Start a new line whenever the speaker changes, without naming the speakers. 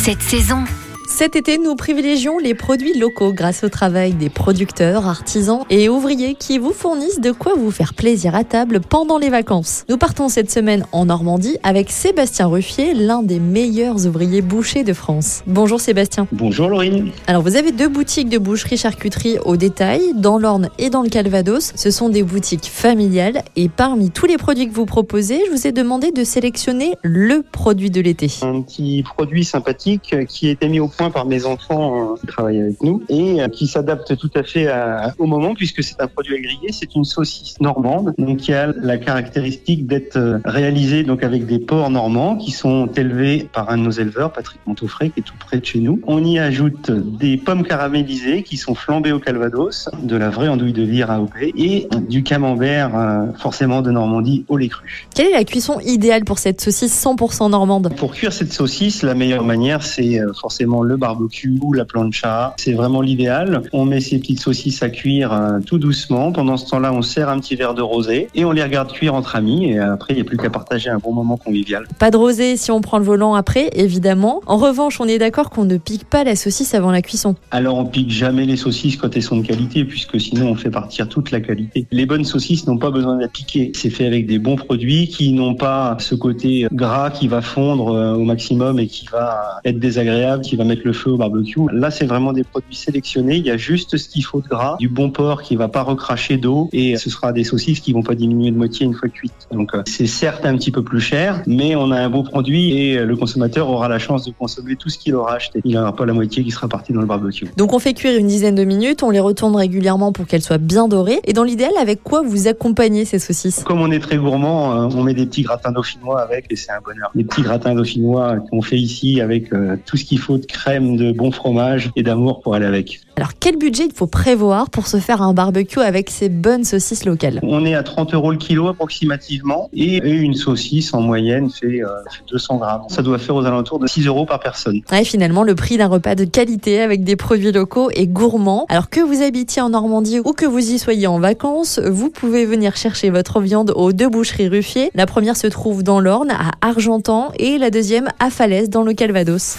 cette saison.
Cet été, nous privilégions les produits locaux grâce au travail des producteurs, artisans et ouvriers qui vous fournissent de quoi vous faire plaisir à table pendant les vacances. Nous partons cette semaine en Normandie avec Sébastien Ruffier, l'un des meilleurs ouvriers bouchers de France. Bonjour Sébastien.
Bonjour Laurine.
Alors vous avez deux boutiques de boucherie-charcuterie au détail, dans l'Orne et dans le Calvados. Ce sont des boutiques familiales et parmi tous les produits que vous proposez, je vous ai demandé de sélectionner le produit de l'été.
Un petit produit sympathique qui été mis au par mes enfants euh, qui travaillent avec nous et euh, qui s'adapte tout à fait à- au moment puisque c'est un produit à griller. C'est une saucisse normande donc qui a la caractéristique d'être euh, réalisée donc avec des porcs normands qui sont élevés par un de nos éleveurs, Patrick Montauffray, qui est tout près de chez nous. On y ajoute des pommes caramélisées qui sont flambées au calvados, de la vraie andouille de lyre AOP et du camembert forcément de Normandie au lait cru.
Quelle est la cuisson idéale pour cette saucisse 100% normande?
Pour cuire cette saucisse, la meilleure manière, c'est forcément le barbecue ou la plancha. C'est vraiment l'idéal. On met ces petites saucisses à cuire euh, tout doucement. Pendant ce temps-là, on sert un petit verre de rosé et on les regarde cuire entre amis. Et après, il n'y a plus qu'à partager un bon moment convivial.
Pas de rosé si on prend le volant après, évidemment. En revanche, on est d'accord qu'on ne pique pas la saucisse avant la cuisson.
Alors, on pique jamais les saucisses quand elles sont de qualité, puisque sinon, on fait partir toute la qualité. Les bonnes saucisses n'ont pas besoin d'être piquées. C'est fait avec des bons produits qui n'ont pas ce côté gras qui va fondre euh, au maximum et qui va être désagréable, qui va mettre le feu au barbecue. Là, c'est vraiment des produits sélectionnés. Il y a juste ce qu'il faut de gras, du bon porc qui va pas recracher d'eau et ce sera des saucisses qui vont pas diminuer de moitié une fois cuites. Donc, euh, c'est certes un petit peu plus cher, mais on a un beau produit et euh, le consommateur aura la chance de consommer tout ce qu'il aura acheté. Il n'aura pas la moitié qui sera partie dans le barbecue.
Donc on fait cuire une dizaine de minutes, on les retourne régulièrement pour qu'elles soient bien dorées. Et dans l'idéal, avec quoi vous accompagnez ces saucisses?
Comme on est très gourmand, euh, on met des petits gratins dauphinois avec et c'est un bonheur. Les petits gratins dauphinois qu'on fait ici avec tout ce qu'il faut de crème, de bon fromage et d'amour pour aller avec.
Alors quel budget il faut prévoir pour se faire un barbecue avec ces bonnes saucisses locales?
On est à 30 euros le kilo approximativement et une saucisse en moyenne fait, euh, fait 200 grammes. Ça doit faire aux alentours de 6 euros par personne.
Ouais, finalement, le prix d'un repas de qualité avec des produits locaux est gourmand. Alors que vous habitiez en Normandie ou que vous y soyez en vacances, vous pouvez venir chercher votre viande aux deux boucheries Ruffier. La première se trouve dans l'Orne, à Argentan, et la deuxième à Falaise, dans le Calvados.